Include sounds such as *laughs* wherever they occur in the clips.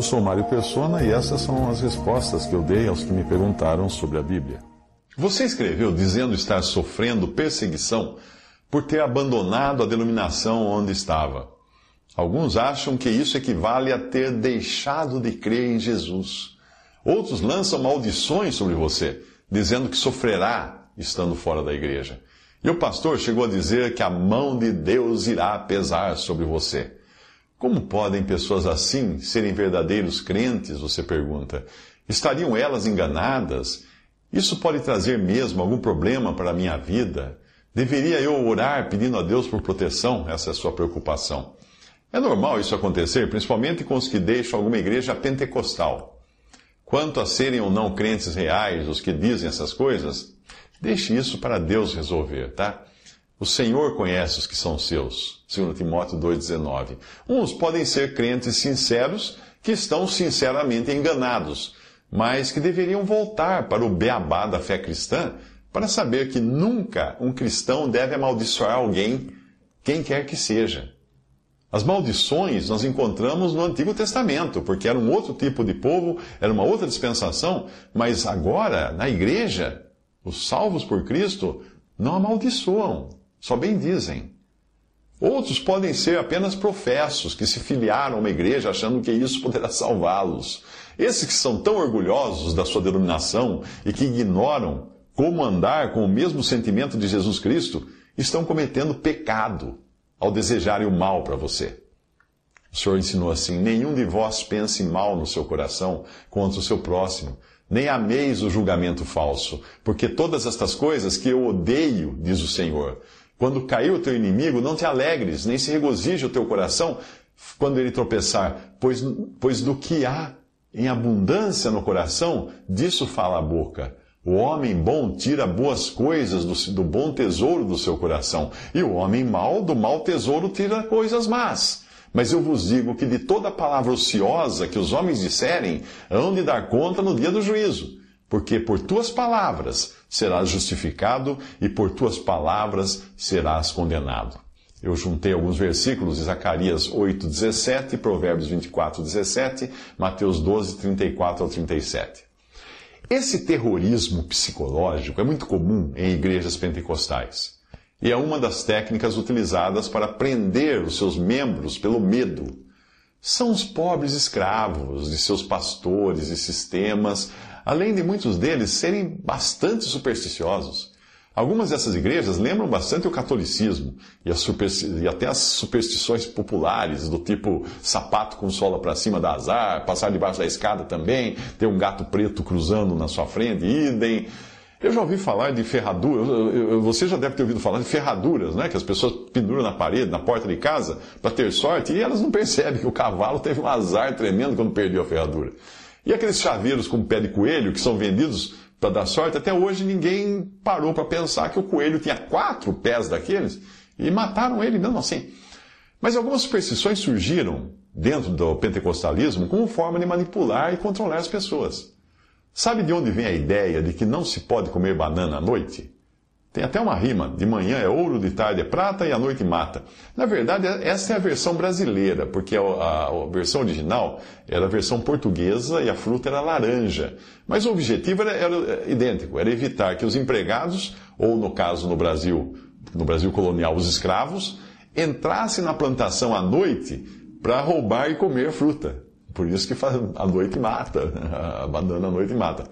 Eu sou Mário Persona e essas são as respostas que eu dei aos que me perguntaram sobre a Bíblia. Você escreveu dizendo estar sofrendo perseguição por ter abandonado a denominação onde estava. Alguns acham que isso equivale a ter deixado de crer em Jesus. Outros lançam maldições sobre você, dizendo que sofrerá estando fora da igreja. E o pastor chegou a dizer que a mão de Deus irá pesar sobre você. Como podem pessoas assim serem verdadeiros crentes? Você pergunta. Estariam elas enganadas? Isso pode trazer mesmo algum problema para a minha vida? Deveria eu orar pedindo a Deus por proteção? Essa é a sua preocupação. É normal isso acontecer, principalmente com os que deixam alguma igreja pentecostal. Quanto a serem ou não crentes reais, os que dizem essas coisas, deixe isso para Deus resolver, tá? O Senhor conhece os que são seus. 2 Timóteo 2,19. Uns podem ser crentes sinceros que estão sinceramente enganados, mas que deveriam voltar para o beabá da fé cristã para saber que nunca um cristão deve amaldiçoar alguém, quem quer que seja. As maldições nós encontramos no Antigo Testamento, porque era um outro tipo de povo, era uma outra dispensação, mas agora, na igreja, os salvos por Cristo não amaldiçoam, só bem dizem. Outros podem ser apenas professos que se filiaram a uma igreja achando que isso poderá salvá-los. Esses que são tão orgulhosos da sua denominação e que ignoram como andar com o mesmo sentimento de Jesus Cristo, estão cometendo pecado ao desejarem o mal para você. O Senhor ensinou assim: nenhum de vós pense mal no seu coração contra o seu próximo, nem ameis o julgamento falso, porque todas estas coisas que eu odeio, diz o Senhor. Quando cair o teu inimigo, não te alegres, nem se regozije o teu coração quando ele tropeçar, pois, pois do que há em abundância no coração, disso fala a boca. O homem bom tira boas coisas do, do, bom tesouro do seu coração, e o homem mau do mau tesouro tira coisas más. Mas eu vos digo que de toda palavra ociosa que os homens disserem, hão de dar conta no dia do juízo. Porque por tuas palavras serás justificado, e por tuas palavras serás condenado. Eu juntei alguns versículos de Zacarias 8, 17, Provérbios 24, 17, Mateus 12, 34 ao 37. Esse terrorismo psicológico é muito comum em igrejas pentecostais e é uma das técnicas utilizadas para prender os seus membros pelo medo. São os pobres escravos de seus pastores e sistemas, além de muitos deles serem bastante supersticiosos. Algumas dessas igrejas lembram bastante o catolicismo e, e, até as superstições populares, do tipo sapato com sola para cima da azar, passar debaixo da escada também, ter um gato preto cruzando na sua frente, idem. Eu já ouvi falar de ferraduras, você já deve ter ouvido falar de ferraduras, né? Que as pessoas penduram na parede, na porta de casa, para ter sorte, e elas não percebem que o cavalo teve um azar tremendo quando perdeu a ferradura. E aqueles chaveiros com pé de coelho, que são vendidos para dar sorte, até hoje ninguém parou para pensar que o coelho tinha quatro pés daqueles e mataram ele mesmo assim. Mas algumas superstições surgiram dentro do pentecostalismo como forma de manipular e controlar as pessoas. Sabe de onde vem a ideia de que não se pode comer banana à noite? Tem até uma rima: de manhã é ouro, de tarde é prata e à noite mata. Na verdade, essa é a versão brasileira, porque a, a, a, versão original era a versão portuguesa e a fruta era laranja. Mas o objetivo era, era idêntico: era evitar que os empregados, ou no caso no Brasil, no Brasil colonial, os escravos, entrassem na plantação à noite para roubar e comer fruta. Por isso que a noite mata, *laughs* a banana à noite mata.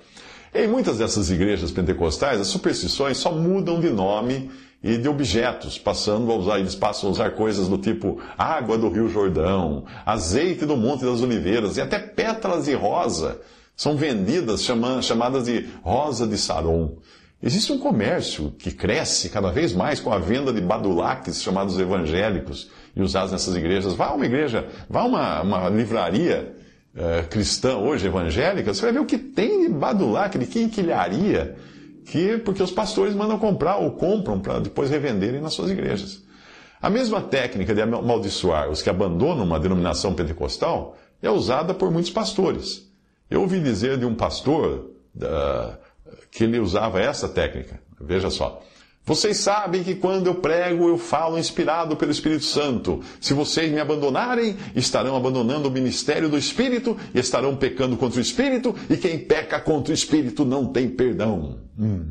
Em muitas dessas igrejas pentecostais, as superstições só mudam de nome e de objetos, passando a usar, eles passam a usar coisas do tipo água do Rio Jordão, azeite do Monte das Oliveiras e até pétalas de rosa são vendidas chamadas de rosa de Saron. Existe um comércio que cresce cada vez mais com a venda de badulaques chamados evangélicos e usados nessas igrejas. Vá a uma igreja, vá a uma, uma livraria uh, cristã hoje evangélica, você vai ver o que tem de badulaque, de quinquilharia, que, porque os pastores mandam comprar ou compram para depois revenderem nas suas igrejas. A mesma técnica de amaldiçoar os que abandonam uma denominação pentecostal é usada por muitos pastores. Eu ouvi dizer de um pastor uh, que ele usava essa técnica. Veja só. Vocês sabem que quando eu prego, eu falo inspirado pelo Espírito Santo. Se vocês me abandonarem, estarão abandonando o ministério do Espírito e estarão pecando contra o Espírito, e quem peca contra o Espírito não tem perdão. Hum.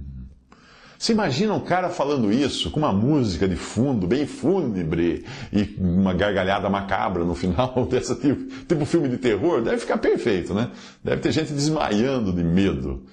Você imagina um cara falando isso com uma música de fundo, bem fúnebre, e uma gargalhada macabra no final, *laughs* dessa tipo, tipo filme de terror? Deve ficar perfeito, né? Deve ter gente desmaiando de medo.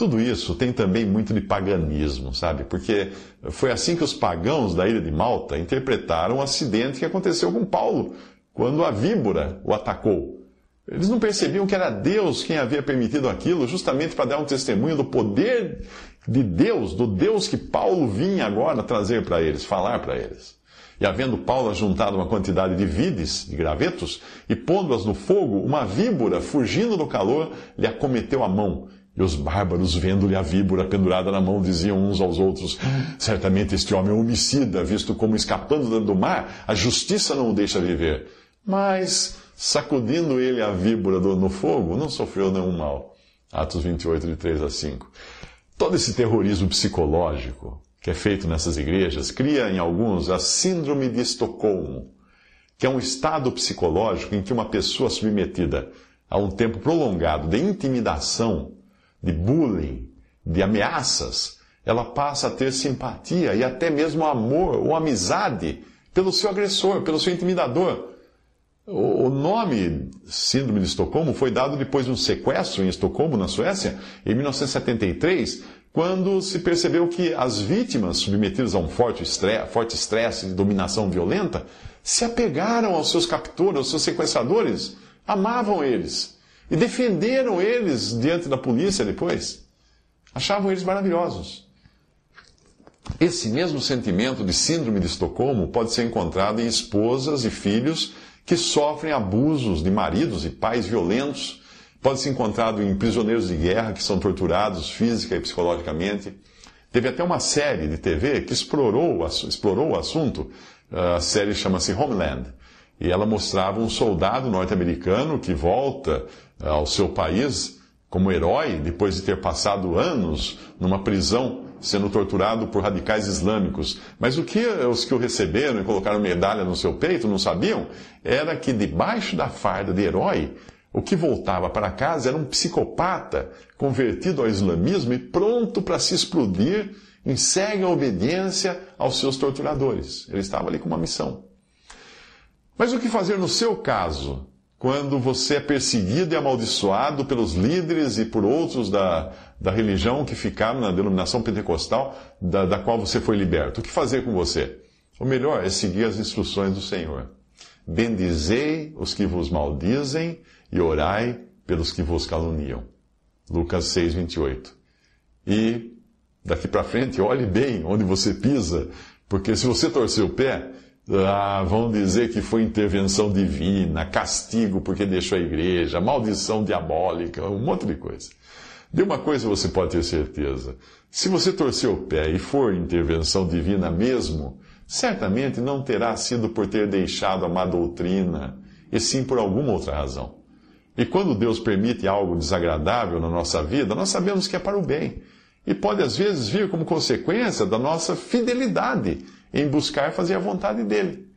Tudo isso tem também muito de paganismo, sabe? Porque foi assim que os pagãos da ilha de Malta interpretaram o acidente que aconteceu com Paulo, quando a víbora o atacou. Eles não percebiam que era Deus quem havia permitido aquilo, justamente para dar um testemunho do poder de Deus, do Deus que Paulo vinha agora trazer para eles, falar para eles. E havendo Paulo juntado uma quantidade de vides, de gravetos, e pondo-as no fogo, uma víbora, fugindo do calor, lhe acometeu a mão e os bárbaros, vendo-lhe a víbora pendurada na mão, diziam uns aos outros: Certamente este homem é homicida, visto como escapando do mar, a justiça não o deixa viver. Mas, sacudindo ele a víbora do, no fogo, não sofreu nenhum mal. Atos 28, de 3 a 5. Todo esse terrorismo psicológico que é feito nessas igrejas cria em alguns a Síndrome de Estocolmo, que é um estado psicológico em que uma pessoa submetida a um tempo prolongado de intimidação de bullying, de ameaças, ela passa a ter simpatia e até mesmo amor ou amizade pelo seu agressor, pelo seu intimidador. O nome Síndrome de Estocolmo foi dado depois de um sequestro em Estocolmo, na Suécia, em 1973, quando se percebeu que as vítimas submetidas a um forte estresse, forte estresse de dominação violenta se apegaram aos seus captores, aos seus sequestradores, amavam eles e defenderam eles diante da polícia depois. Achavam eles maravilhosos. Esse mesmo sentimento de síndrome de Estocolmo pode ser encontrado em esposas e filhos que sofrem abusos de maridos e pais violentos. Pode ser encontrado em prisioneiros de guerra que são torturados física e psicologicamente. Teve até uma série de TV que explorou, explorou o assunto. A série chama-se Homeland. E ela mostrava um soldado norte-americano que volta eh, ao seu país como herói depois de ter passado anos numa prisão sendo torturado por radicais islâmicos. Mas o que os que o receberam e colocaram medalha no seu peito não sabiam era que debaixo da farda de herói, o que voltava para casa era um psicopata convertido ao islamismo e pronto para se explodir em cega obediência aos seus torturadores. Ele estava ali com uma missão. Mas o que fazer no seu caso, quando você é perseguido e amaldiçoado pelos líderes e por outros da, da religião que ficaram na denominação pentecostal da, da qual você foi liberto? O que fazer com você? O melhor é seguir as instruções do Senhor. Bendizei os que vos maldizem e orai pelos que vos caluniam. Lucas 6, 28. E daqui para frente, olhe bem onde você pisa, porque se você torcer o pé, ah, vão dizer que foi intervenção divina, castigo porque deixou a igreja, maldição diabólica, um monte de coisa. De uma coisa você pode ter certeza: se você torcer o pé e for intervenção divina mesmo, certamente não terá sido por ter deixado a má doutrina, e sim por alguma outra razão. E quando Deus permite algo desagradável na nossa vida, nós sabemos que é para o bem. E pode às vezes vir como consequência da nossa fidelidade em buscar fazer a vontade dele.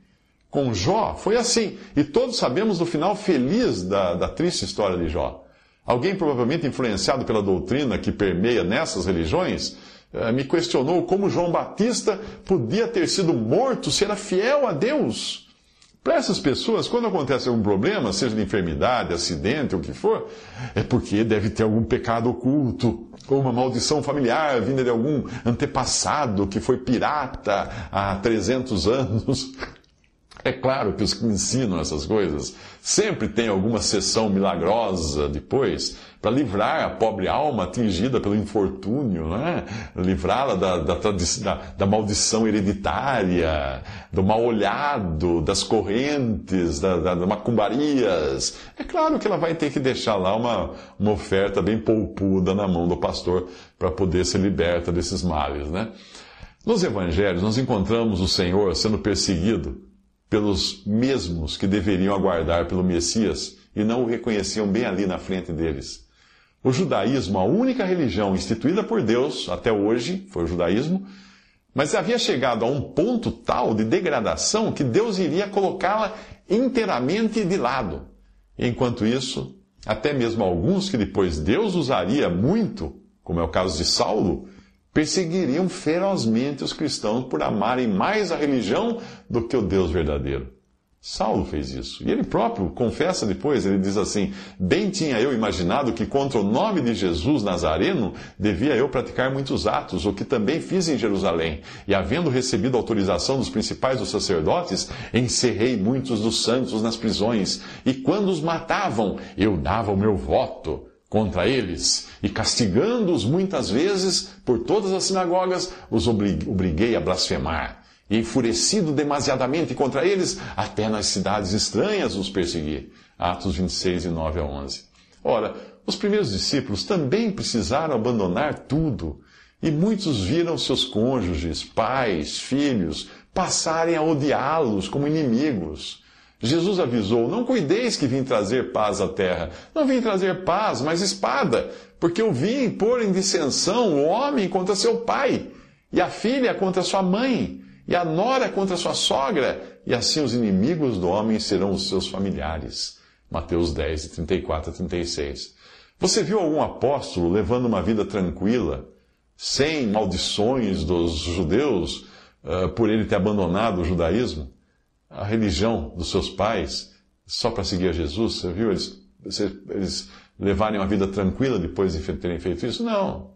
Com Jó foi assim, e todos sabemos do final feliz da, da triste história de Jó. Alguém provavelmente influenciado pela doutrina que permeia nessas religiões, eh, me questionou como João Batista podia ter sido morto se era fiel a Deus. Para essas pessoas, quando acontece algum problema, seja de enfermidade, acidente, ou o que for, é porque deve ter algum pecado oculto, ou uma maldição familiar vinda de algum antepassado que foi pirata há 300 anos. É claro que os que ensinam essas coisas sempre tem alguma sessão milagrosa depois para livrar a pobre alma atingida pelo infortúnio, né? livrá-la da, da, da, da, maldição hereditária, do mal olhado, das correntes, da, da, da, macumbarias. É claro que ela vai ter que deixar lá uma, uma oferta bem poupuda na mão do pastor para poder ser liberta desses males. Né? Nos evangelhos, nós encontramos o Senhor sendo perseguido pelos mesmos que deveriam aguardar pelo Messias e não o reconheciam bem ali na frente deles. O judaísmo, a única religião instituída por Deus até hoje, foi o judaísmo, mas havia chegado a um ponto tal de degradação que Deus iria colocá-la inteiramente de lado. Enquanto isso, até mesmo alguns que depois Deus usaria muito, como é o caso de Saulo, perseguiriam ferozmente os cristãos por amarem mais a religião do que o Deus verdadeiro. Saulo fez isso. E ele próprio confessa depois, ele diz assim: Bem tinha eu imaginado que contra o nome de Jesus Nazareno devia eu praticar muitos atos, o que também fiz em Jerusalém. E havendo recebido autorização dos principais dos sacerdotes, encerrei muitos dos santos nas prisões. E quando os matavam, eu dava o meu voto contra eles, e castigando-os muitas vezes por todas as sinagogas, os obriguei a blasfemar. E enfurecido demasiadamente contra eles, até nas cidades estranhas os persegui. Atos 26, de 9 a 11. Ora, os primeiros discípulos também precisaram abandonar tudo, e muitos viram seus cônjuges, pais, filhos, passarem a odiá-los como inimigos. Jesus avisou: Não cuideis que vim trazer paz à terra. Não vim trazer paz, mas espada, porque eu vim pôr em dissensão o homem contra seu pai, e a filha contra sua mãe, e a nora contra sua sogra, e assim os inimigos do homem serão os seus familiares. Mateus 10, 34 a 36. Você viu algum apóstolo levando uma vida tranquila, sem maldições dos judeus, uh, por ele ter abandonado o judaísmo? A religião dos seus pais só para seguir a Jesus? Você viu eles, eles levarem uma vida tranquila depois de terem feito isso? Não.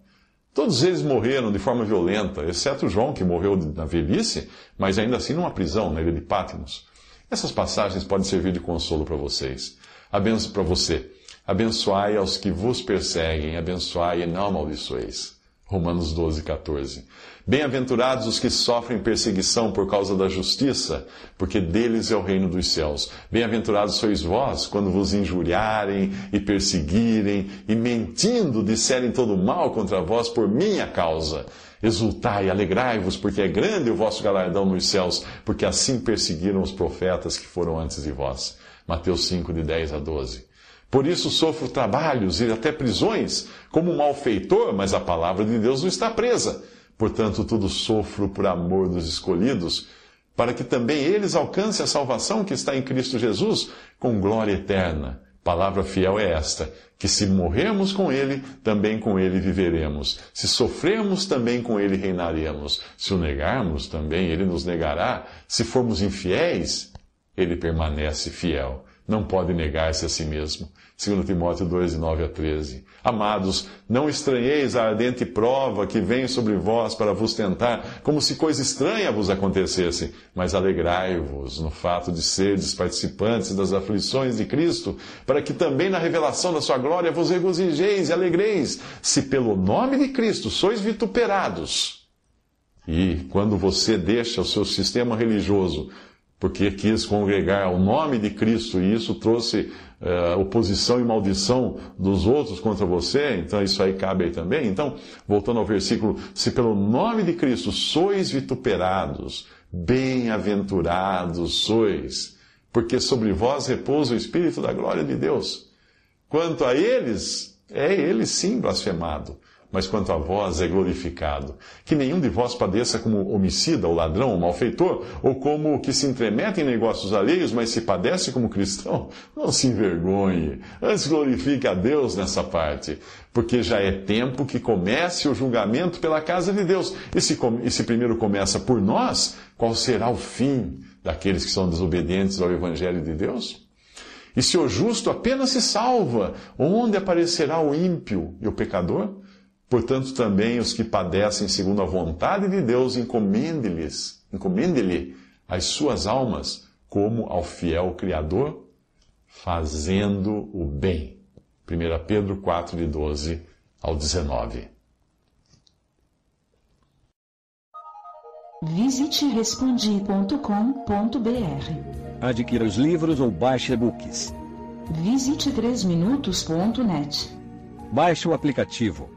Todos eles morreram de forma violenta, exceto João, que morreu na velhice, mas ainda assim numa prisão, na ilha de Patmos. Essas passagens podem servir de consolo para vocês. Abenço para você. Abençoai aos que vos perseguem, abençoai e não amaldiçoeis. Romanos 12, 14. Bem-aventurados os que sofrem perseguição por causa da justiça, porque deles é o reino dos céus. Bem-aventurados sois vós quando vos injuriarem e perseguirem e mentindo disserem todo mal contra vós por minha causa. Exultai, alegrai-vos, porque é grande o vosso galardão nos céus, porque assim perseguiram os profetas que foram antes de vós. Mateus 5, de 10 a 12. Por isso sofro trabalhos e até prisões, como um malfeitor, mas a palavra de Deus não está presa. Portanto, tudo sofro por amor dos escolhidos, para que também eles alcancem a salvação que está em Cristo Jesus com glória eterna. Palavra fiel é esta: que se morrermos com Ele, também com Ele viveremos. Se sofrermos, também com Ele reinaremos. Se o negarmos, também Ele nos negará. Se formos infiéis, Ele permanece fiel não pode negar-se a si mesmo. 2 Timóteo 2, 9 a 13. Amados, não estranheis a ardente prova que vem sobre vós para vos tentar, como se coisa estranha vos acontecesse, mas alegrai-vos no fato de serdes participantes das aflições de Cristo, para que também na revelação da sua glória vos regozijeis e alegreis, se pelo nome de Cristo sois vituperados. E quando você deixa o seu sistema religioso porque quis congregar ao nome de Cristo e isso trouxe uh, oposição e maldição dos outros contra você, então isso aí cabe aí também. Então, voltando ao versículo, se pelo nome de Cristo sois vituperados, bem-aventurados sois, porque sobre vós repousa o Espírito da glória de Deus. Quanto a eles, é ele sim blasfemado mas quanto a vós é glorificado. Que nenhum de vós padeça como homicida, ou ladrão, ou malfeitor, ou como o que se entremete em negócios alheios, mas se padece como cristão, não se envergonhe. Antes glorifique a Deus nessa parte, porque já é tempo que comece o julgamento pela casa de Deus. E se, e se primeiro começa por nós, qual será o fim daqueles que são desobedientes ao Evangelho de Deus? E se o justo apenas se salva, onde aparecerá o ímpio e o pecador? Portanto, também os que padecem segundo a vontade de Deus, encomende-lhes, encomende-lhe as suas almas, como ao fiel Criador, fazendo o bem. 1 Pedro 4, de 12 ao 19. Visite respondi.com.br. Adquira os livros ou baixe e-books. Visite 3minutos.net. Baixe o aplicativo.